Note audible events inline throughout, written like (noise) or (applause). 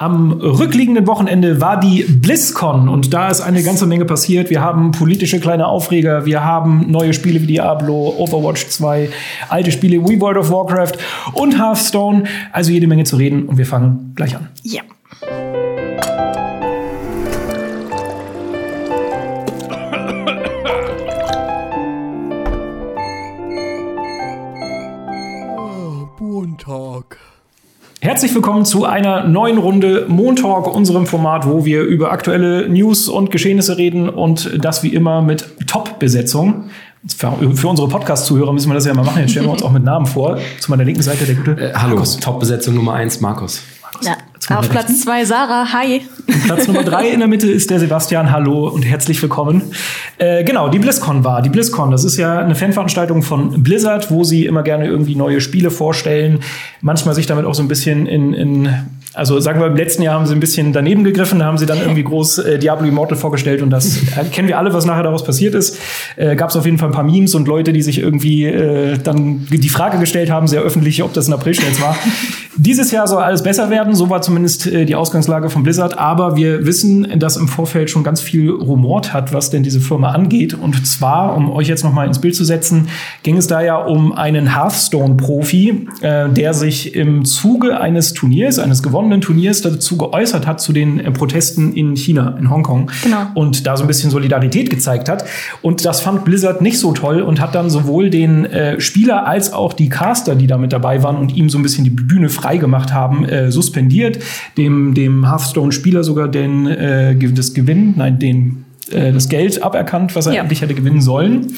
Am rückliegenden Wochenende war die BlizzCon und da ist eine ganze Menge passiert. Wir haben politische kleine Aufreger, wir haben neue Spiele wie Diablo, Overwatch 2, alte Spiele wie World of Warcraft und Hearthstone. Also jede Menge zu reden und wir fangen gleich an. Ja. Montag. Herzlich willkommen zu einer neuen Runde Montalk, unserem Format, wo wir über aktuelle News und Geschehnisse reden und das wie immer mit Top-Besetzung. Für, unsere Podcast-Zuhörer müssen wir das ja mal machen. Jetzt stellen wir uns auch mit Namen vor. Zu meiner linken Seite der gute. Äh, hallo, Top-Besetzung Nummer eins, Markus. Ja. Auf Platz zwei Sarah, hi. Platz Nummer drei in der Mitte ist der Sebastian, hallo und herzlich willkommen. Äh, genau, die BlizzCon war. Die BlizzCon, das ist ja eine Fanveranstaltung von Blizzard, wo sie immer gerne irgendwie neue Spiele vorstellen. Manchmal sich damit auch so ein bisschen in, in also sagen wir, im letzten Jahr haben sie ein bisschen daneben gegriffen, da haben sie dann irgendwie groß äh, Diablo Immortal vorgestellt und das äh, kennen wir alle, was nachher daraus passiert ist. Äh, Gab es auf jeden Fall ein paar Memes und Leute, die sich irgendwie äh, dann die Frage gestellt haben, sehr öffentlich, ob das ein April-Scherz war. Dieses Jahr soll alles besser werden, so war zumindest äh, die Ausgangslage von Blizzard, aber wir wissen, dass im Vorfeld schon ganz viel rumort hat, was denn diese Firma angeht. Und zwar, um euch jetzt noch mal ins Bild zu setzen, ging es da ja um einen Hearthstone-Profi, äh, der sich im Zuge eines Turniers, eines gewonnenen gewonnenen Turniers dazu geäußert hat zu den äh, Protesten in China, in Hongkong. Genau. Und da so ein bisschen Solidarität gezeigt hat. Und das fand Blizzard nicht so toll und hat dann sowohl den äh, Spieler als auch die Caster, die da mit dabei waren und ihm so ein bisschen die Bühne frei gemacht haben, äh, suspendiert. Dem, dem Hearthstone-Spieler sogar den, äh, das Gewinn, nein, den, äh, das Geld aberkannt, was er ja. eigentlich hätte gewinnen sollen.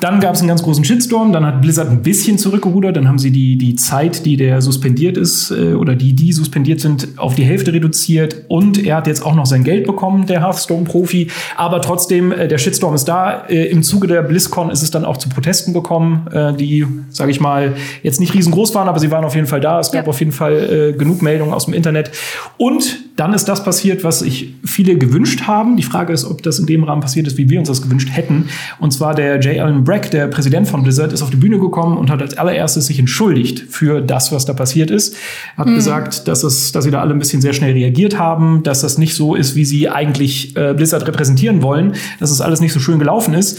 Dann gab es einen ganz großen Shitstorm, dann hat Blizzard ein bisschen zurückgerudert, dann haben sie die, die Zeit, die der suspendiert ist äh, oder die, die suspendiert sind, auf die Hälfte reduziert und er hat jetzt auch noch sein Geld bekommen, der Hearthstone-Profi. Aber trotzdem, äh, der Shitstorm ist da. Äh, Im Zuge der BlizzCon ist es dann auch zu Protesten gekommen, äh, die, sage ich mal, jetzt nicht riesengroß waren, aber sie waren auf jeden Fall da. Es gab ja. auf jeden Fall äh, genug Meldungen aus dem Internet. Und dann ist das passiert, was sich viele gewünscht haben. Die Frage ist, ob das in dem Rahmen passiert ist, wie wir uns das gewünscht hätten. Und zwar der J. Allen Brack, der Präsident von Blizzard, ist auf die Bühne gekommen und hat als allererstes sich entschuldigt für das, was da passiert ist. Hat mhm. gesagt, dass, es, dass sie da alle ein bisschen sehr schnell reagiert haben, dass das nicht so ist, wie sie eigentlich äh, Blizzard repräsentieren wollen, dass es alles nicht so schön gelaufen ist.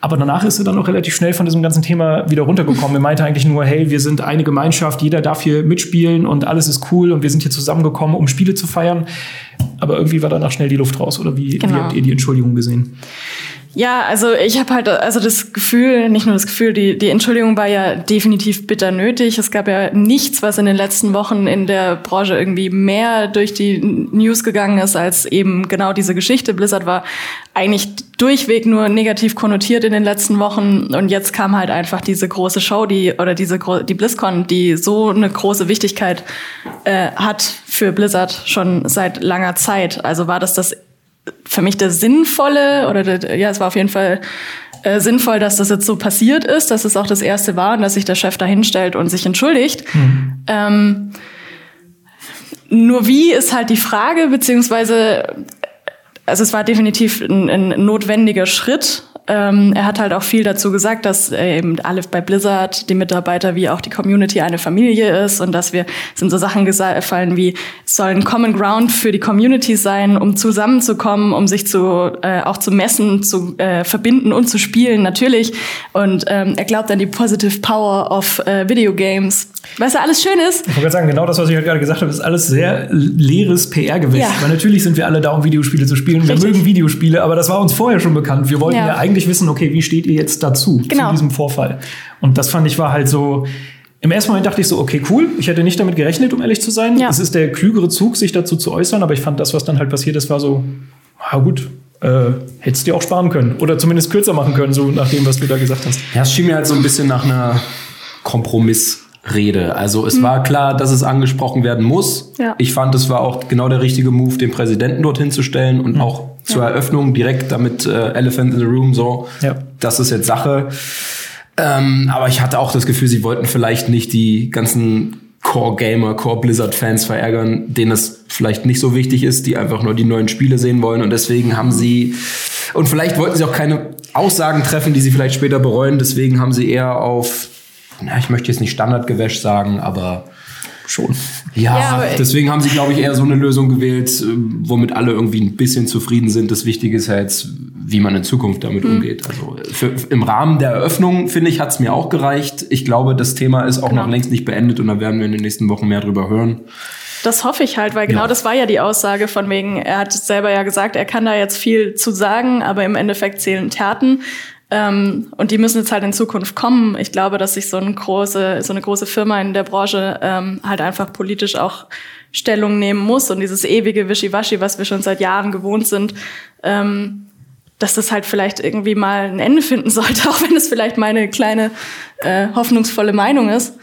Aber danach ist er dann auch relativ schnell von diesem ganzen Thema wieder runtergekommen. Er meinte eigentlich nur, hey, wir sind eine Gemeinschaft, jeder darf hier mitspielen und alles ist cool und wir sind hier zusammengekommen, um Spiele zu feiern. Aber irgendwie war danach schnell die Luft raus. Oder wie, genau. wie habt ihr die Entschuldigung gesehen? Ja, also ich habe halt also das Gefühl, nicht nur das Gefühl, die, die Entschuldigung war ja definitiv bitter nötig. Es gab ja nichts, was in den letzten Wochen in der Branche irgendwie mehr durch die News gegangen ist, als eben genau diese Geschichte. Blizzard war eigentlich durchweg nur negativ konnotiert in den letzten Wochen und jetzt kam halt einfach diese große Show, die oder diese die BlizzCon, die so eine große Wichtigkeit äh, hat für Blizzard schon seit langer Zeit. Also war das das für mich der sinnvolle, oder der, ja, es war auf jeden Fall äh, sinnvoll, dass das jetzt so passiert ist, dass es auch das erste war und dass sich der Chef da hinstellt und sich entschuldigt. Mhm. Ähm, nur wie ist halt die Frage, beziehungsweise, also es war definitiv ein, ein notwendiger Schritt, ähm, er hat halt auch viel dazu gesagt, dass äh, eben alle bei Blizzard, die Mitarbeiter wie auch die Community eine Familie ist und dass wir sind so Sachen gefallen wie es soll ein Common Ground für die Community sein, um zusammenzukommen, um sich zu äh, auch zu messen, zu äh, verbinden und zu spielen natürlich. Und ähm, er glaubt an die positive Power of äh, Video Games. Weißt du, alles schön ist. Ich wollte gerade sagen, genau das, was ich halt gerade gesagt habe, ist alles sehr leeres PR-Gewäsch. Ja. Weil natürlich sind wir alle da, um Videospiele zu spielen. Richtig. Wir mögen Videospiele, aber das war uns vorher schon bekannt. Wir wollten ja, ja eigentlich eigentlich wissen, okay, wie steht ihr jetzt dazu, genau. zu diesem Vorfall? Und das fand ich war halt so, im ersten Moment dachte ich so, okay, cool. Ich hätte nicht damit gerechnet, um ehrlich zu sein. Ja. Es ist der klügere Zug, sich dazu zu äußern, aber ich fand das, was dann halt passiert ist, war so, na gut, äh, hättest du dir auch sparen können. Oder zumindest kürzer machen können, so nach dem, was du da gesagt hast. Ja, es schien mir halt so ein bisschen nach einer Kompromiss. Rede. Also es mhm. war klar, dass es angesprochen werden muss. Ja. Ich fand, es war auch genau der richtige Move, den Präsidenten dorthin zu stellen und mhm. auch zur ja. Eröffnung direkt damit äh, Elephant in the Room so. Ja. Das ist jetzt Sache. Ähm, aber ich hatte auch das Gefühl, sie wollten vielleicht nicht die ganzen Core Gamer, Core Blizzard Fans verärgern, denen es vielleicht nicht so wichtig ist, die einfach nur die neuen Spiele sehen wollen und deswegen haben sie und vielleicht wollten sie auch keine Aussagen treffen, die sie vielleicht später bereuen, deswegen haben sie eher auf na, ich möchte jetzt nicht Standardgewäsch sagen, aber schon. Ja, ja deswegen haben sie, glaube ich, eher so eine Lösung gewählt, äh, womit alle irgendwie ein bisschen zufrieden sind. Das Wichtige ist ja jetzt, wie man in Zukunft damit mhm. umgeht. Also für, im Rahmen der Eröffnung, finde ich, hat es mir auch gereicht. Ich glaube, das Thema ist auch genau. noch längst nicht beendet und da werden wir in den nächsten Wochen mehr drüber hören. Das hoffe ich halt, weil genau ja. das war ja die Aussage von wegen, er hat selber ja gesagt, er kann da jetzt viel zu sagen, aber im Endeffekt zählen Taten. Ähm, und die müssen jetzt halt in Zukunft kommen. Ich glaube, dass sich so eine große, so eine große Firma in der Branche ähm, halt einfach politisch auch Stellung nehmen muss und dieses ewige Wischiwaschi, was wir schon seit Jahren gewohnt sind, ähm, dass das halt vielleicht irgendwie mal ein Ende finden (laughs) sollte, auch wenn es vielleicht meine kleine äh, hoffnungsvolle Meinung ist.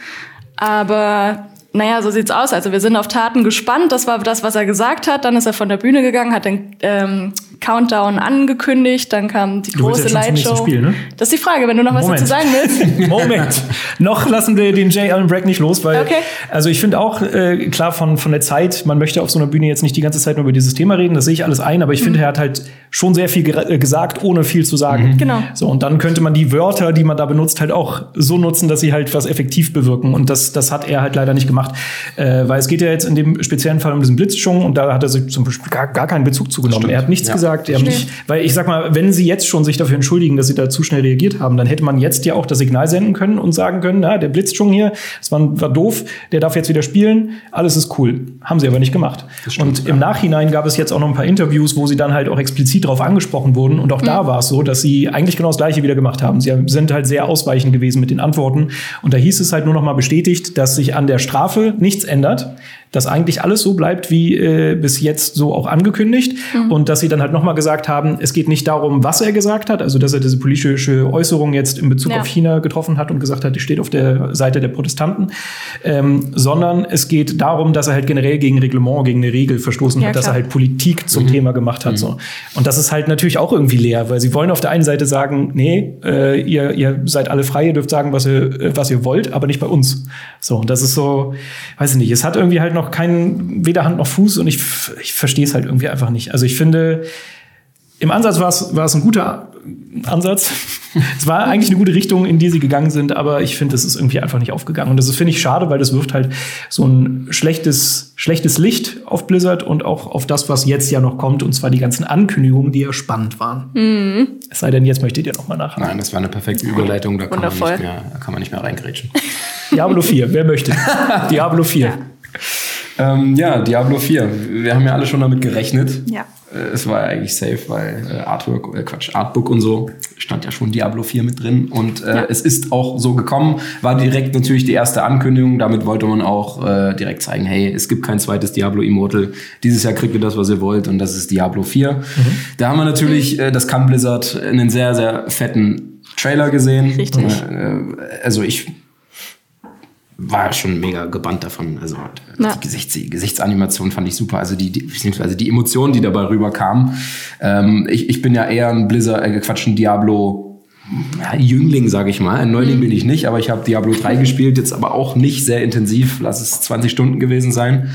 Aber naja, so sieht's aus. Also wir sind auf Taten gespannt. Das war das, was er gesagt hat. Dann ist er von der Bühne gegangen, hat den ähm, Countdown angekündigt. Dann kam die große Lightshow. Spiel, ne? Das ist die Frage, wenn du noch Moment. was dazu sagen willst. (laughs) Moment. noch lassen wir den J. Allen Bragg nicht los, weil okay. also ich finde auch äh, klar von von der Zeit. Man möchte auf so einer Bühne jetzt nicht die ganze Zeit nur über dieses Thema reden. Das sehe ich alles ein. Aber ich mhm. finde, er hat halt schon sehr viel äh, gesagt, ohne viel zu sagen. Mhm. Genau. So und dann könnte man die Wörter, die man da benutzt, halt auch so nutzen, dass sie halt was effektiv bewirken. Und das das hat er halt leider nicht gemacht gemacht. Äh, weil es geht ja jetzt in dem speziellen Fall um diesen Blitzschung und da hat er sich zum Beispiel gar, gar keinen Bezug zugenommen. Er hat nichts ja. gesagt. Er nicht, weil ich sag mal, wenn sie jetzt schon sich dafür entschuldigen, dass sie da zu schnell reagiert haben, dann hätte man jetzt ja auch das Signal senden können und sagen können, na, der Blitzschung hier, das war, war doof, der darf jetzt wieder spielen, alles ist cool. Haben sie aber nicht gemacht. Stimmt, und im Nachhinein gab es jetzt auch noch ein paar Interviews, wo sie dann halt auch explizit darauf angesprochen wurden und auch mhm. da war es so, dass sie eigentlich genau das Gleiche wieder gemacht haben. Sie sind halt sehr ausweichend gewesen mit den Antworten und da hieß es halt nur noch mal bestätigt, dass sich an der Strafe nichts ändert ändert dass eigentlich alles so bleibt wie äh, bis jetzt so auch angekündigt mhm. und dass sie dann halt nochmal gesagt haben, es geht nicht darum, was er gesagt hat, also dass er diese politische Äußerung jetzt in Bezug ja. auf China getroffen hat und gesagt hat, die steht auf der Seite der Protestanten, ähm, sondern es geht darum, dass er halt generell gegen Reglement, gegen eine Regel verstoßen ja, hat, klar. dass er halt Politik zum mhm. Thema gemacht hat. Mhm. So. Und das ist halt natürlich auch irgendwie leer, weil sie wollen auf der einen Seite sagen, nee, äh, ihr, ihr seid alle frei, ihr dürft sagen, was ihr, äh, was ihr wollt, aber nicht bei uns. So, und das ist so, weiß ich nicht, es hat irgendwie halt noch noch kein, weder Hand noch Fuß und ich, ich verstehe es halt irgendwie einfach nicht. Also ich finde, im Ansatz war es, war es ein guter Ansatz. (laughs) es war eigentlich eine gute Richtung, in die sie gegangen sind, aber ich finde, es ist irgendwie einfach nicht aufgegangen. Und das finde ich schade, weil das wirft halt so ein schlechtes, schlechtes Licht auf Blizzard und auch auf das, was jetzt ja noch kommt, und zwar die ganzen Ankündigungen, die ja spannend waren. Mhm. Es sei denn, jetzt möchtet ihr noch mal nachhaken. Nein, das war eine perfekte Überleitung, da kann, man nicht, mehr, da kann man nicht mehr reingrätschen. Diablo 4, wer möchte? (laughs) Diablo 4. Ja. Ähm, ja, Diablo 4. Wir haben ja alle schon damit gerechnet. Ja. Äh, es war ja eigentlich safe, weil äh, Artwork, äh, Quatsch, Artbook und so stand ja schon Diablo 4 mit drin. Und äh, ja. es ist auch so gekommen. War direkt natürlich die erste Ankündigung. Damit wollte man auch äh, direkt zeigen, hey, es gibt kein zweites Diablo Immortal. Dieses Jahr kriegt ihr das, was ihr wollt. Und das ist Diablo 4. Mhm. Da haben wir natürlich, äh, das kann Blizzard, einen sehr, sehr fetten Trailer gesehen. Richtig. Äh, also ich war schon mega gebannt davon. Also ja. die, Gesichts die Gesichtsanimation fand ich super. Also die, die beziehungsweise die Emotionen, die dabei rüberkamen. Ähm, ich, ich bin ja eher ein Blizzard, äh, Quatsch, ein Diablo ja, Jüngling, sage ich mal. Ein Neuling mhm. bin ich nicht, aber ich habe Diablo 3 gespielt, jetzt aber auch nicht sehr intensiv. Lass es 20 Stunden gewesen sein.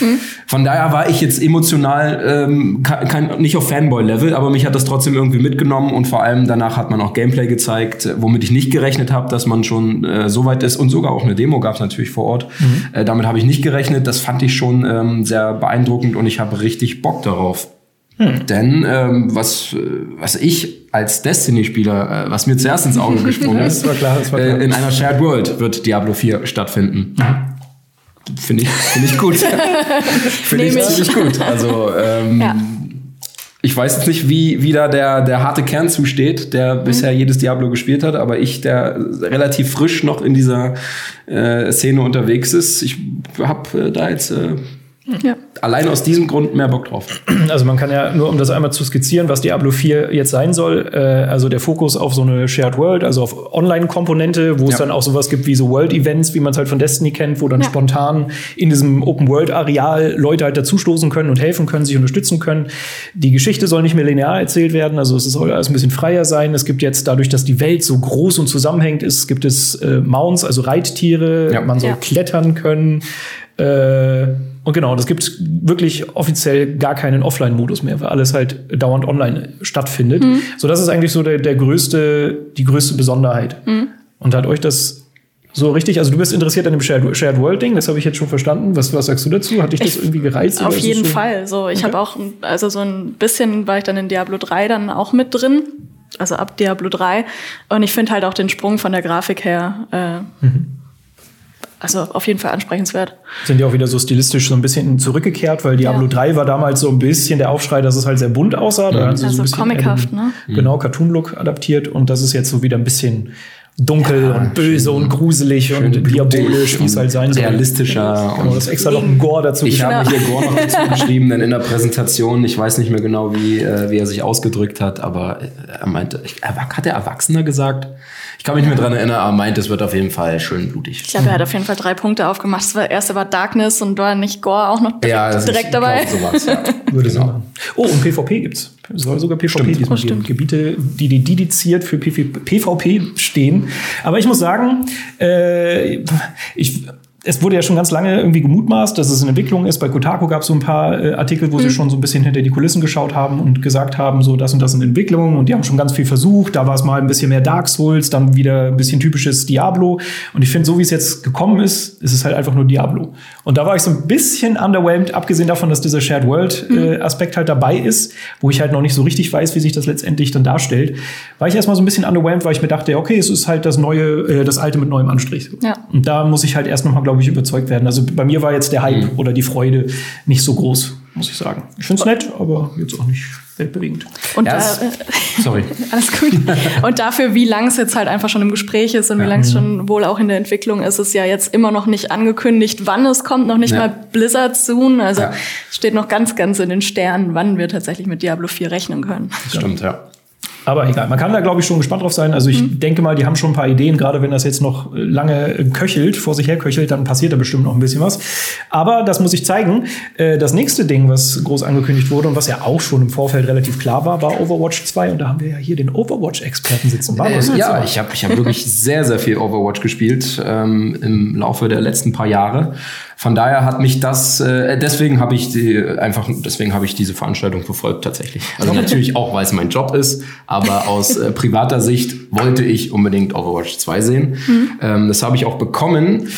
Mhm. mhm. Von daher war ich jetzt emotional ähm, kein, nicht auf Fanboy-Level, aber mich hat das trotzdem irgendwie mitgenommen und vor allem danach hat man auch Gameplay gezeigt, womit ich nicht gerechnet habe, dass man schon äh, so weit ist und sogar auch eine Demo gab es natürlich vor Ort. Mhm. Äh, damit habe ich nicht gerechnet. Das fand ich schon ähm, sehr beeindruckend und ich habe richtig Bock darauf. Hm. Denn ähm, was, was ich als Destiny-Spieler, äh, was mir zuerst ins Auge (laughs) gesprungen ist, klar. Äh, in einer Shared World wird Diablo 4 stattfinden. Mhm. Finde ich, find ich gut. (laughs) Finde ich ziemlich gut. Also ähm, ja. ich weiß jetzt nicht, wie, wie da der, der harte Kern zusteht, der mhm. bisher jedes Diablo gespielt hat, aber ich, der relativ frisch noch in dieser äh, Szene unterwegs ist, ich habe äh, da jetzt äh, ja. Allein aus diesem Grund mehr Bock drauf. Also man kann ja nur, um das einmal zu skizzieren, was Diablo 4 jetzt sein soll, äh, also der Fokus auf so eine Shared World, also auf Online-Komponente, wo ja. es dann auch sowas gibt wie so World-Events, wie man es halt von Destiny kennt, wo dann ja. spontan in diesem Open-World-Areal Leute halt dazustoßen können und helfen können, sich unterstützen können. Die Geschichte soll nicht mehr linear erzählt werden, also es soll alles ein bisschen freier sein. Es gibt jetzt dadurch, dass die Welt so groß und zusammenhängt ist, gibt es äh, Mounts, also Reittiere, ja. man soll klettern können. Äh, und genau, das gibt wirklich offiziell gar keinen Offline-Modus mehr, weil alles halt dauernd online stattfindet. Mhm. So, das ist eigentlich so der, der größte, die größte Besonderheit. Mhm. Und hat euch das So richtig, also du bist interessiert an dem Shared, Shared World Ding, das habe ich jetzt schon verstanden. Was, was sagst du dazu? Hat dich das ich, irgendwie gereizt? Auf jeden so? Fall. So, ich okay. habe auch, also so ein bisschen war ich dann in Diablo 3 dann auch mit drin. Also ab Diablo 3. Und ich finde halt auch den Sprung von der Grafik her äh, mhm. Also auf jeden Fall ansprechenswert. Sind ja auch wieder so stilistisch so ein bisschen zurückgekehrt, weil Diablo ja. 3 war damals so ein bisschen der Aufschrei, dass es halt sehr bunt aussah. Da also so, so comichaft, ne? Genau, Cartoon-Look adaptiert und das ist jetzt so wieder ein bisschen dunkel ja, und böse und gruselig und diabolisch, wie es halt sein soll. Realistischer. Genau, das extra noch ein Gore dazu Ich habe hier Gore noch dazu (laughs) geschrieben, denn in der Präsentation, ich weiß nicht mehr genau, wie, äh, wie er sich ausgedrückt hat, aber er meinte, hat er Erwachsener gesagt? Ich kann mich nicht mehr dran erinnern, aber meint, es wird auf jeden Fall schön blutig. Ich glaube, er hat auf jeden Fall drei Punkte aufgemacht. Das erste war Darkness und war nicht Gore auch noch direkt, ja, direkt dabei. Sowas, ja. Würde genau. Oh, und PvP gibt's. Es soll sogar PvP stimmt. diesmal oh, geben. Gebiete, die, die dediziert für PvP stehen. Aber ich muss sagen, äh, ich es wurde ja schon ganz lange irgendwie gemutmaßt, dass es in Entwicklung ist. Bei Kotaku gab es so ein paar äh, Artikel, wo mhm. sie schon so ein bisschen hinter die Kulissen geschaut haben und gesagt haben, so das und das in Entwicklung. Und die haben schon ganz viel versucht. Da war es mal ein bisschen mehr Dark Souls, dann wieder ein bisschen typisches Diablo. Und ich finde, so wie es jetzt gekommen ist, ist es halt einfach nur Diablo. Und da war ich so ein bisschen underwhelmed, abgesehen davon, dass dieser Shared World äh, mhm. Aspekt halt dabei ist, wo ich halt noch nicht so richtig weiß, wie sich das letztendlich dann darstellt, war ich erstmal so ein bisschen underwhelmed, weil ich mir dachte, okay, es ist halt das neue, äh, das alte mit neuem Anstrich. Ja. Und da muss ich halt erst noch mal, glaube glaube ich, überzeugt werden. Also bei mir war jetzt der Hype mhm. oder die Freude nicht so groß, muss ich sagen. Ich finde es nett, aber jetzt auch nicht weltbewegend. Und ja, da, äh, (laughs) sorry. alles gut. (laughs) Und dafür, wie lang es jetzt halt einfach schon im Gespräch ist und ja. wie lang es schon wohl auch in der Entwicklung ist, ist ja jetzt immer noch nicht angekündigt, wann es kommt, noch nicht ja. mal Blizzard soon. Also steht noch ganz, ganz in den Sternen, wann wir tatsächlich mit Diablo 4 rechnen können. Das stimmt, ja. Aber egal, man kann da, glaube ich, schon gespannt drauf sein. Also ich mhm. denke mal, die haben schon ein paar Ideen, gerade wenn das jetzt noch lange köchelt, vor sich her köchelt, dann passiert da bestimmt noch ein bisschen was. Aber das muss ich zeigen. Äh, das nächste Ding, was groß angekündigt wurde und was ja auch schon im Vorfeld relativ klar war, war Overwatch 2. Und da haben wir ja hier den Overwatch-Experten sitzen. War das ja, ich habe ich hab wirklich sehr, sehr viel Overwatch gespielt ähm, im Laufe der letzten paar Jahre. Von daher hat mich das, äh, deswegen habe ich die, einfach, deswegen habe ich diese Veranstaltung verfolgt tatsächlich. Also (laughs) natürlich auch, weil es mein Job ist, aber aus äh, privater Sicht wollte ich unbedingt Overwatch 2 sehen. Mhm. Ähm, das habe ich auch bekommen.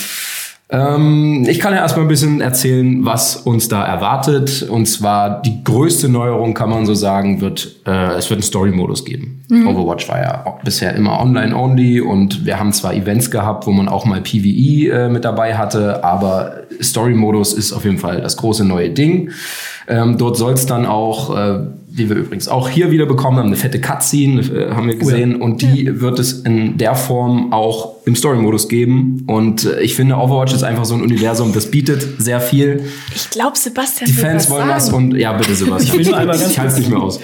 Ähm, ich kann ja erstmal ein bisschen erzählen, was uns da erwartet. Und zwar die größte Neuerung, kann man so sagen, wird, äh, es wird einen Story-Modus geben. Mhm. Overwatch war ja bisher immer online-only und wir haben zwar Events gehabt, wo man auch mal PvE äh, mit dabei hatte, aber Story-Modus ist auf jeden Fall das große neue Ding. Ähm, dort soll es dann auch äh, die wir übrigens auch hier wieder bekommen haben, eine fette Cutscene, äh, haben wir gesehen. Oh ja. Und die ja. wird es in der Form auch im Story-Modus geben. Und äh, ich finde, Overwatch ist einfach so ein Universum, das bietet sehr viel. Ich glaube, Sebastian. Die Fans wollen das und ja, bitte, Sebastian. ich will nur einmal ganz ich halte nicht mehr aus.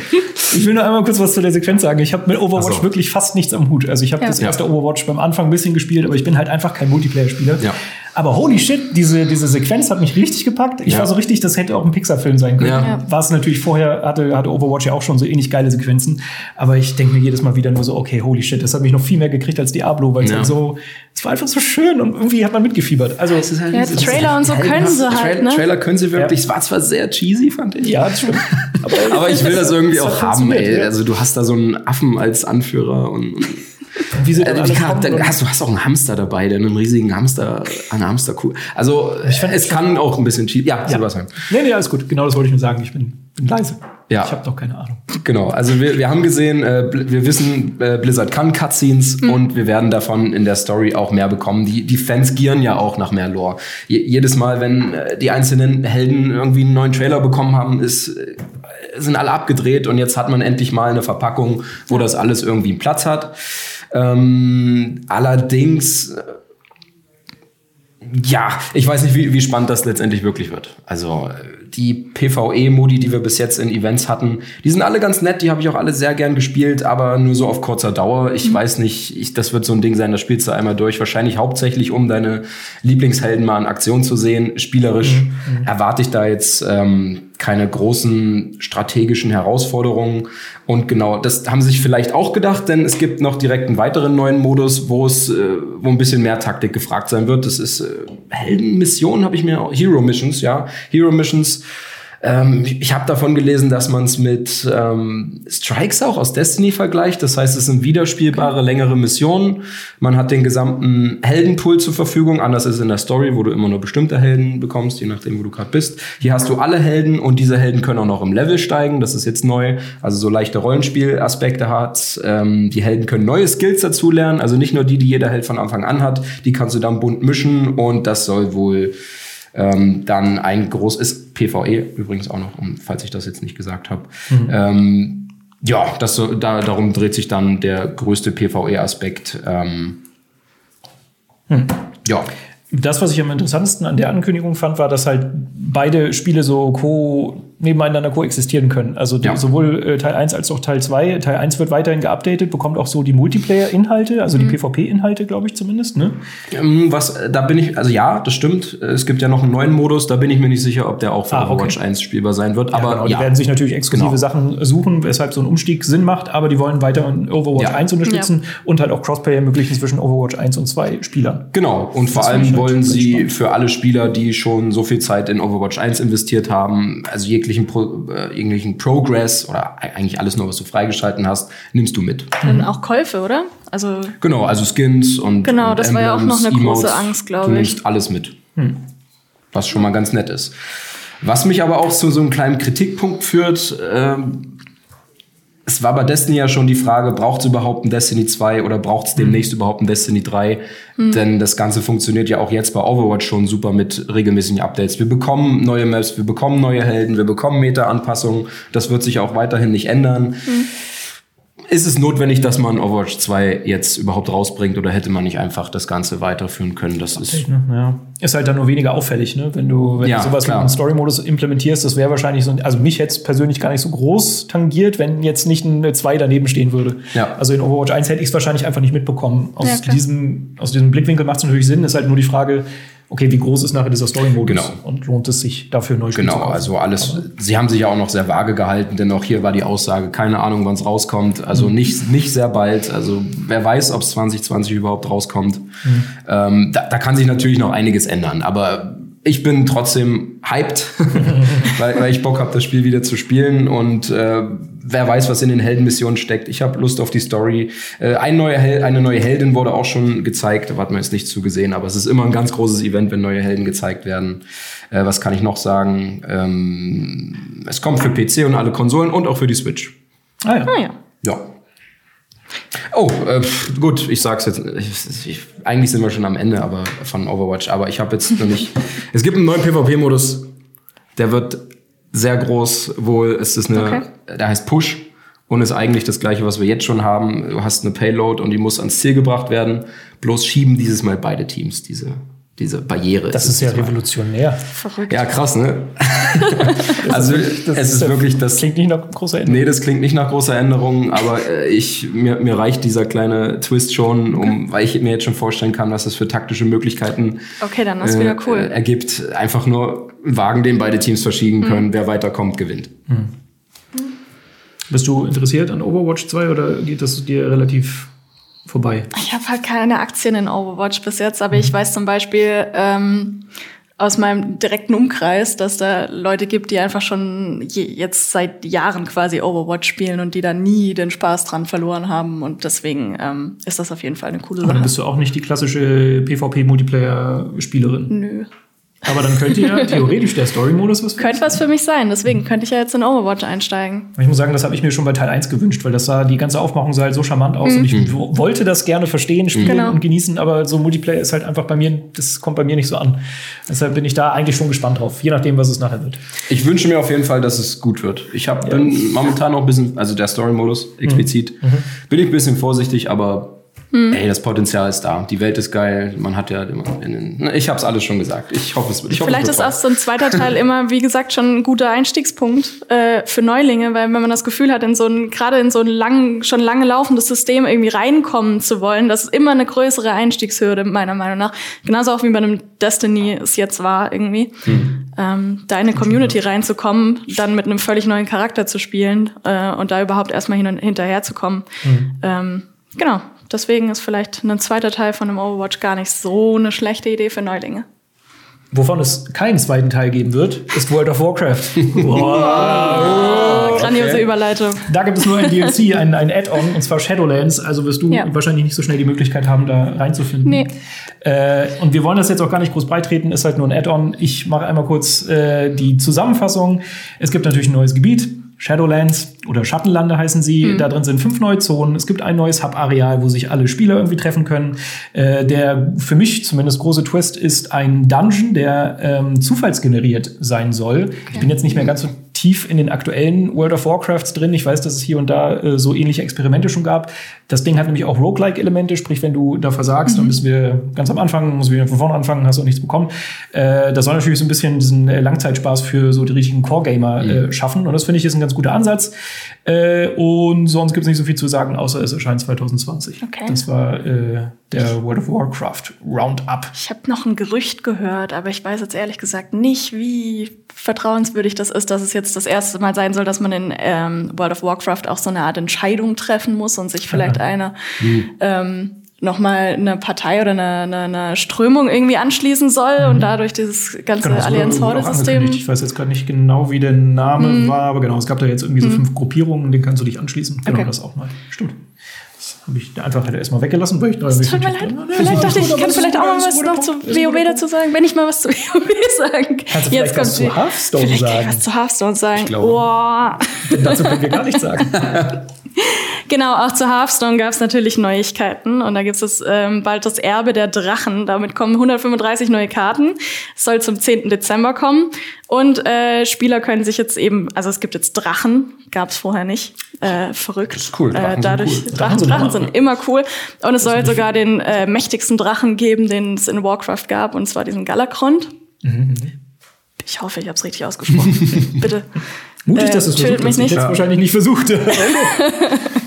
Ich will nur einmal kurz was zu der Sequenz sagen. Ich habe mit Overwatch so. wirklich fast nichts am Hut. Also ich habe ja. das erste Overwatch beim Anfang ein bisschen gespielt, aber ich bin halt einfach kein Multiplayer-Spieler. Ja. Aber holy shit, diese, diese Sequenz hat mich richtig gepackt. Ich ja. war so richtig, das hätte auch ein Pixar-Film sein können. Ja. War es natürlich vorher, hatte, hatte Overwatch ja auch schon so ähnlich geile Sequenzen. Aber ich denke mir jedes Mal wieder nur so, okay, holy shit, das hat mich noch viel mehr gekriegt als Diablo, weil es ja. halt so, es war einfach so schön und irgendwie hat man mitgefiebert. Also, es ist halt, ja, Trailer und so können sie halt, ne? Trailer können sie wirklich. Es war zwar sehr cheesy, fand ich. Ja, das stimmt. aber, (laughs) aber ich will das irgendwie auch haben, ey. Also du hast da so einen Affen als Anführer und wie sie dann äh, kann, dann hast, du hast auch einen Hamster dabei, der einen riesigen Hamster, eine Hamsterkuh. Also ich find, es kann auch ein bisschen cheap. Ja, ja. Sebastian. Nee, nee, alles gut. Genau das wollte ich nur sagen. Ich bin, bin leise. Ja. Ich habe doch keine Ahnung. Genau, also wir, wir haben gesehen, äh, wir wissen, äh, Blizzard kann Cutscenes mhm. und wir werden davon in der Story auch mehr bekommen. Die, die Fans gieren ja auch nach mehr Lore. Je, jedes Mal, wenn äh, die einzelnen Helden irgendwie einen neuen Trailer bekommen haben, ist, äh, sind alle abgedreht und jetzt hat man endlich mal eine Verpackung, wo das alles irgendwie einen Platz hat. Ähm, allerdings, äh, ja, ich weiß nicht, wie, wie spannend das letztendlich wirklich wird. Also äh, die PvE-Modi, die wir bis jetzt in Events hatten, die sind alle ganz nett, die habe ich auch alle sehr gern gespielt, aber nur so auf kurzer Dauer. Ich mhm. weiß nicht, ich, das wird so ein Ding sein, das spielst du einmal durch. Wahrscheinlich hauptsächlich, um deine Lieblingshelden mal in Aktion zu sehen. Spielerisch mhm. mhm. erwarte ich da jetzt ähm, keine großen strategischen Herausforderungen. Und genau, das haben sie sich vielleicht auch gedacht, denn es gibt noch direkt einen weiteren neuen Modus, wo es, äh, wo ein bisschen mehr Taktik gefragt sein wird. Das ist äh, Heldenmission, habe ich mir, Hero Missions, ja. Hero Missions Ähm, ich habe davon gelesen, dass man es mit ähm, Strikes auch aus Destiny vergleicht. Das heißt, es sind wiederspielbare, längere Missionen. Man hat den gesamten Heldenpool zur Verfügung. Anders ist in der Story, wo du immer nur bestimmte Helden bekommst, je nachdem, wo du gerade bist. Hier hast du alle Helden und diese Helden können auch noch im Level steigen. Das ist jetzt neu. Also so leichte Rollenspielaspekte hat. Ähm, die Helden können neue Skills dazulernen. Also nicht nur die, die jeder Held von Anfang an hat. Die kannst du dann bunt mischen und das soll wohl ähm, dann ein groß ist PVE übrigens auch noch, um, falls ich das jetzt nicht gesagt habe. Mhm. Ähm, ja, das da, darum dreht sich dann der größte PVE-Aspekt. Ähm, hm. Ja. Das, was ich am interessantesten an der Ankündigung fand, war, dass halt beide Spiele so co nebeneinander koexistieren können. Also ja. sowohl äh, Teil 1 als auch Teil 2. Teil 1 wird weiterhin geupdatet, bekommt auch so die Multiplayer-Inhalte, also mhm. die PvP-Inhalte, glaube ich zumindest. Ne? Ähm, was, da bin ich, also ja, das stimmt. Es gibt ja noch einen neuen Modus, da bin ich mir nicht sicher, ob der auch für ah, Overwatch okay. 1 spielbar sein wird. Ja, aber genau, die werden sich natürlich exklusive genau. Sachen suchen, weshalb so ein Umstieg Sinn macht, aber die wollen weiter Overwatch ja. 1 unterstützen und halt auch Crossplay ermöglichen zwischen Overwatch 1 und 2 Spielern. Genau, und das vor allem halt wollen sie spannend. für alle Spieler, die schon so viel Zeit in Overwatch 1 investiert haben, also jeglichen Pro äh, irgendwelchen Progress oder eigentlich alles nur, was du freigeschalten hast, nimmst du mit. Dann auch Käufe, oder? Also genau, also Skins und genau, und das Emblems, war ja auch noch eine Emotes, große Angst, glaube ich. Du nimmst alles mit, hm. was schon mal ganz nett ist. Was mich aber auch zu so einem kleinen Kritikpunkt führt. Ähm, es war bei Destiny ja schon die Frage, braucht es überhaupt ein Destiny 2 oder braucht es demnächst mhm. überhaupt ein Destiny 3? Mhm. Denn das Ganze funktioniert ja auch jetzt bei Overwatch schon super mit regelmäßigen Updates. Wir bekommen neue Maps, wir bekommen neue Helden, wir bekommen Meta-Anpassungen. Das wird sich auch weiterhin nicht ändern. Mhm ist es notwendig, dass man Overwatch 2 jetzt überhaupt rausbringt oder hätte man nicht einfach das Ganze weiterführen können? Das ist, ne? ja. ist halt dann nur weniger auffällig, ne? wenn du, wenn ja, du sowas klar. mit einem Story-Modus implementierst. Das wäre wahrscheinlich so, also mich jetzt persönlich gar nicht so groß tangiert, wenn jetzt nicht eine 2 daneben stehen würde. Ja. Also in Overwatch 1 hätte ich es wahrscheinlich einfach nicht mitbekommen. Aus, ja, diesem, aus diesem Blickwinkel macht es natürlich Sinn. Ist halt nur die Frage, okay, wie groß ist nachher dieser Story-Modus genau. und lohnt es sich dafür neu Genau, also alles, sie haben sich ja auch noch sehr vage gehalten, denn auch hier war die Aussage, keine Ahnung, wann es rauskommt, also mhm. nicht, nicht sehr bald, also wer weiß, ob es 2020 überhaupt rauskommt. Mhm. Ähm, da, da kann sich natürlich noch einiges ändern, aber ich bin trotzdem hyped, (laughs) weil, weil ich Bock habe, das Spiel wieder zu spielen und äh, wer weiß, was in den Heldenmissionen steckt. Ich habe Lust auf die Story. Äh, ein neuer Hel eine neue Heldin wurde auch schon gezeigt, da hat man jetzt nicht zugesehen, aber es ist immer ein ganz großes Event, wenn neue Helden gezeigt werden. Äh, was kann ich noch sagen? Ähm, es kommt für PC und alle Konsolen und auch für die Switch. Ah ja. Ah, ja. ja. Oh, äh, gut, ich sag's jetzt. Ich, ich, eigentlich sind wir schon am Ende aber von Overwatch, aber ich habe jetzt noch nicht. (laughs) es gibt einen neuen PvP-Modus, der wird sehr groß. Wohl es ist eine, okay. der heißt Push und ist eigentlich das gleiche, was wir jetzt schon haben. Du hast eine Payload und die muss ans Ziel gebracht werden. Bloß schieben dieses Mal beide Teams diese diese Barriere. Das ist, ist ja revolutionär. Verrückt. Ja, krass, ne? (laughs) also das es ist, ist wirklich das. Klingt nicht nach großer Änderung. Nee, das klingt nicht nach großer Änderung, aber äh, ich, mir, mir reicht dieser kleine Twist schon, um, okay. weil ich mir jetzt schon vorstellen kann, was das für taktische Möglichkeiten okay, dann ist äh, wieder cool. ergibt. Einfach nur einen Wagen, den beide Teams verschieben mhm. können. Wer weiterkommt, gewinnt. Mhm. Bist du interessiert an Overwatch 2 oder geht das dir relativ vorbei. Ich habe halt keine Aktien in Overwatch bis jetzt, aber mhm. ich weiß zum Beispiel ähm, aus meinem direkten Umkreis, dass da Leute gibt, die einfach schon je, jetzt seit Jahren quasi Overwatch spielen und die da nie den Spaß dran verloren haben. Und deswegen ähm, ist das auf jeden Fall eine coole Sache. Aber bist du auch nicht die klassische PvP-Multiplayer-Spielerin? Nö. Aber dann könnte ja (laughs) theoretisch der Story-Modus was für Könnte was für mich sein, deswegen könnte ich ja jetzt in Overwatch einsteigen. Ich muss sagen, das habe ich mir schon bei Teil 1 gewünscht, weil das sah, die ganze Aufmachung sah halt so charmant aus mhm. und ich mhm. wollte das gerne verstehen, spielen genau. und genießen, aber so Multiplayer ist halt einfach bei mir, das kommt bei mir nicht so an. Deshalb bin ich da eigentlich schon gespannt drauf, je nachdem, was es nachher wird. Ich wünsche mir auf jeden Fall, dass es gut wird. Ich hab, ja. bin momentan noch ein bisschen, also der Story-Modus explizit, mhm. mhm. bin ich ein bisschen vorsichtig, aber hm. Ey, das Potenzial ist da. Die Welt ist geil. Man hat ja immer. Ich habe es alles schon gesagt. Ich hoffe, es wird. Ich hoffe, Vielleicht es wird ist auch so ein zweiter Teil (laughs) immer, wie gesagt, schon ein guter Einstiegspunkt äh, für Neulinge, weil wenn man das Gefühl hat, in so ein gerade in so ein lang, schon lange laufendes System irgendwie reinkommen zu wollen, das ist immer eine größere Einstiegshürde meiner Meinung nach. Genauso auch wie bei einem Destiny es jetzt war irgendwie, hm. ähm, da in eine Community reinzukommen, dann mit einem völlig neuen Charakter zu spielen äh, und da überhaupt erstmal hin und hinterher zu kommen. Hm. Ähm, genau. Deswegen ist vielleicht ein zweiter Teil von einem Overwatch gar nicht so eine schlechte Idee für Neulinge. Wovon es keinen zweiten Teil geben wird, ist World of Warcraft. (laughs) wow. Grandiose okay. Überleitung. Da gibt es nur ein DLC, ein, ein Add-on, und zwar Shadowlands. Also wirst du ja. wahrscheinlich nicht so schnell die Möglichkeit haben, da reinzufinden. Nee. Äh, und wir wollen das jetzt auch gar nicht groß beitreten, ist halt nur ein Add-on. Ich mache einmal kurz äh, die Zusammenfassung. Es gibt natürlich ein neues Gebiet. Shadowlands oder Schattenlande heißen sie. Mhm. Da drin sind fünf neue Zonen. Es gibt ein neues Hub-Areal, wo sich alle Spieler irgendwie treffen können. Äh, der für mich zumindest große Twist ist ein Dungeon, der ähm, zufallsgeneriert sein soll. Okay. Ich bin jetzt nicht mehr ganz so tief in den aktuellen World of Warcrafts drin. Ich weiß, dass es hier und da äh, so ähnliche Experimente schon gab. Das Ding hat nämlich auch Roguelike-Elemente, sprich, wenn du da versagst, mhm. dann müssen wir ganz am Anfang, muss wieder von vorne anfangen, hast du nichts bekommen. Äh, das soll natürlich so ein bisschen diesen äh, Langzeitspaß für so die richtigen Core-Gamer mhm. äh, schaffen. Und das finde ich ist ein ganz guter Ansatz. Äh, und sonst gibt es nicht so viel zu sagen, außer es erscheint 2020. Okay. Das war äh, der World of Warcraft Roundup. Ich habe noch ein Gerücht gehört, aber ich weiß jetzt ehrlich gesagt nicht, wie vertrauenswürdig das ist, dass es jetzt das erste Mal sein soll, dass man in ähm, World of Warcraft auch so eine Art Entscheidung treffen muss und sich vielleicht einer mhm. ähm, nochmal eine Partei oder eine, eine, eine Strömung irgendwie anschließen soll mhm. und dadurch dieses ganze genau, Allianz-Horde-System. Ich weiß jetzt gerade nicht genau, wie der Name mhm. war, aber genau, es gab da jetzt irgendwie so mhm. fünf Gruppierungen, denen kannst du dich anschließen. Genau, okay. das auch mal. Stimmt. Das habe ich einfach halt erstmal weggelassen, weil ich da Tut mir leid. Vielleicht dachte ich, ich kann vielleicht auch mal was noch zu WoW dazu sagen, wenn ich mal was zu (laughs) WoW sagen Kannst du jetzt was zu Hearthstone (laughs) vielleicht sagen? was zu Hearthstone sagen. Ich glaube. Oh. Denn dazu können wir gar nichts sagen. (laughs) Genau, auch zu Hearthstone gab es natürlich Neuigkeiten und da gibt es ähm, bald das Erbe der Drachen. Damit kommen 135 neue Karten. Es soll zum 10. Dezember kommen und äh, Spieler können sich jetzt eben, also es gibt jetzt Drachen, gab es vorher nicht. Äh, verrückt. Das ist cool. Drachen äh, dadurch sind cool. Drachen, Drachen, sind, immer cool und es soll sogar den äh, mächtigsten Drachen geben, den es in Warcraft gab und zwar diesen Galakrond. Mhm. Ich hoffe, ich habe es richtig ausgesprochen. (laughs) Bitte. Mutig, dass es versucht mich hast. Nicht. Ich wahrscheinlich nicht versucht. (laughs) (laughs)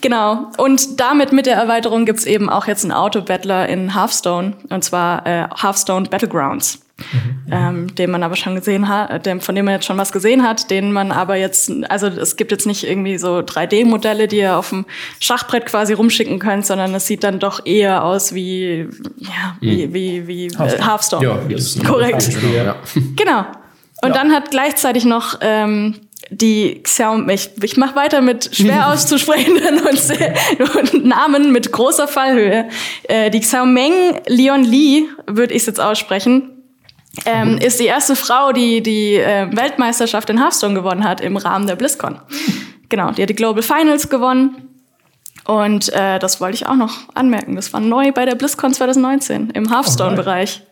genau. Und damit mit der Erweiterung gibt's eben auch jetzt einen Auto-Battler in Hearthstone. Und zwar äh, Hearthstone Battlegrounds. Mhm. Ähm, den man aber schon gesehen hat, dem, von dem man jetzt schon was gesehen hat, den man aber jetzt, also es gibt jetzt nicht irgendwie so 3D-Modelle, die ihr auf dem Schachbrett quasi rumschicken könnt, sondern es sieht dann doch eher aus wie, ja, wie, mhm. wie, wie Hearthstone. Äh, Hearthstone. Ja, das ist korrekt. Ja. Genau. Und ja. dann hat gleichzeitig noch ähm, die Xiaomi, ich, ich mache weiter mit schwer (laughs) auszusprechenden und, und, Namen mit großer Fallhöhe. Äh, die Xiaomeng Leon Li, würde ich jetzt aussprechen, ähm, ist die erste Frau, die die äh, Weltmeisterschaft in Hearthstone gewonnen hat im Rahmen der BlizzCon. (laughs) Genau, die hat die Global Finals gewonnen. Und äh, das wollte ich auch noch anmerken. Das war neu bei der BlizzCon 2019 im Hearthstone-Bereich.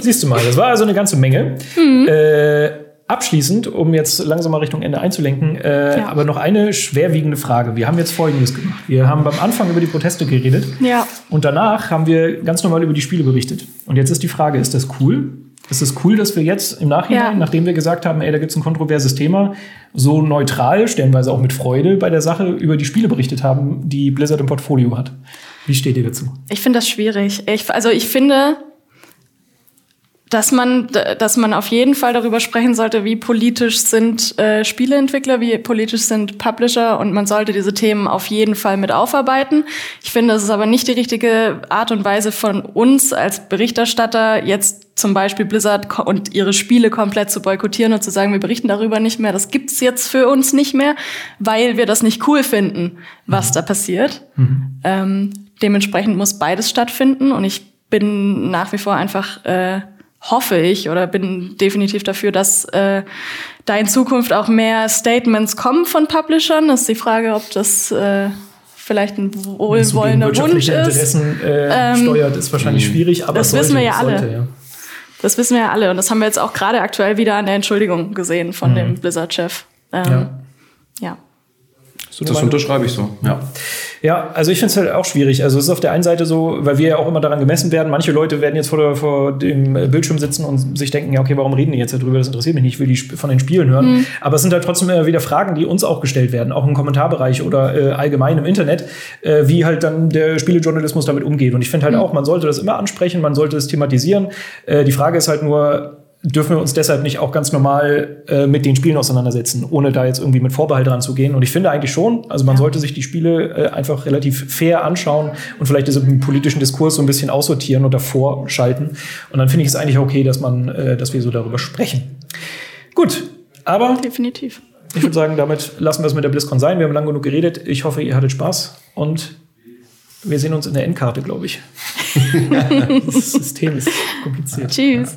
Siehst du mal, das war also eine ganze Menge. Mhm. (laughs) Äh, Abschließend, um jetzt langsam mal Richtung Ende einzulenken, äh, ja. aber noch eine schwerwiegende Frage. Wir haben jetzt Folgendes gemacht. Wir haben beim Anfang über die Proteste geredet ja. und danach haben wir ganz normal über die Spiele berichtet. Und jetzt ist die Frage, ist das cool? Ist es cool, dass wir jetzt im Nachhinein, ja. nachdem wir gesagt haben, ey, da gibt es ein kontroverses Thema, so neutral, stellenweise auch mit Freude bei der Sache über die Spiele berichtet haben, die Blizzard im Portfolio hat? Wie steht ihr dazu? Ich finde das schwierig. Ich, also ich finde, dass man, dass man auf jeden Fall darüber sprechen sollte, wie politisch sind äh, Spieleentwickler, wie politisch sind Publisher und man sollte diese Themen auf jeden Fall mit aufarbeiten. Ich finde, es ist aber nicht die richtige Art und Weise von uns als Berichterstatter jetzt zum Beispiel Blizzard und ihre Spiele komplett zu boykottieren und zu sagen, wir berichten darüber nicht mehr. Das gibt's jetzt für uns nicht mehr, weil wir das nicht cool finden, was mhm. da passiert. Mhm. Ähm, dementsprechend muss beides stattfinden und ich bin nach wie vor einfach äh, hoffe ich oder bin definitiv dafür, dass äh, da in Zukunft auch mehr Statements kommen von Publishern. Das ist die Frage, ob das äh, vielleicht ein wohlwollender Wunsch ist. Interessen äh, ähm, steuert, ist wahrscheinlich schwierig, aber das wissen wir ja alle. Sollte, ja. Das wissen wir ja alle und das haben wir jetzt auch gerade aktuell wieder an der Entschuldigung gesehen von mhm. dem Blizzard-Chef. Ähm, ja. ja. Das unterschreibe ich so, ja. Ja, also ich finde es halt auch schwierig. Also es ist auf der einen Seite so, weil wir ja auch immer daran gemessen werden. Manche Leute werden jetzt vor, der, vor dem Bildschirm sitzen und sich denken, ja, okay, warum reden die jetzt darüber? Das interessiert mich nicht, ich will die von den Spielen hören. Mhm. Aber es sind halt trotzdem immer wieder Fragen, die uns auch gestellt werden, auch im Kommentarbereich oder äh, allgemein im Internet, äh, wie halt dann der Spielejournalismus damit umgeht. Und ich finde halt mhm. auch, man sollte das immer ansprechen, man sollte es thematisieren. Äh, die Frage ist halt nur, dürfen wir uns deshalb nicht auch ganz normal äh, mit den Spielen auseinandersetzen, ohne da jetzt irgendwie mit Vorbehalt dran zu gehen. Und ich finde eigentlich schon, also man ja. sollte sich die Spiele äh, einfach relativ fair anschauen und vielleicht diesen politischen Diskurs so ein bisschen aussortieren und davor schalten. Und dann finde ich es eigentlich okay, dass man, äh, dass wir so darüber sprechen. Gut, aber definitiv. Ich würde sagen, damit lassen wir es mit der BlizzCon sein. Wir haben lange genug geredet. Ich hoffe, ihr hattet Spaß und wir sehen uns in der Endkarte, glaube ich. (laughs) das System ist kompliziert. Tschüss.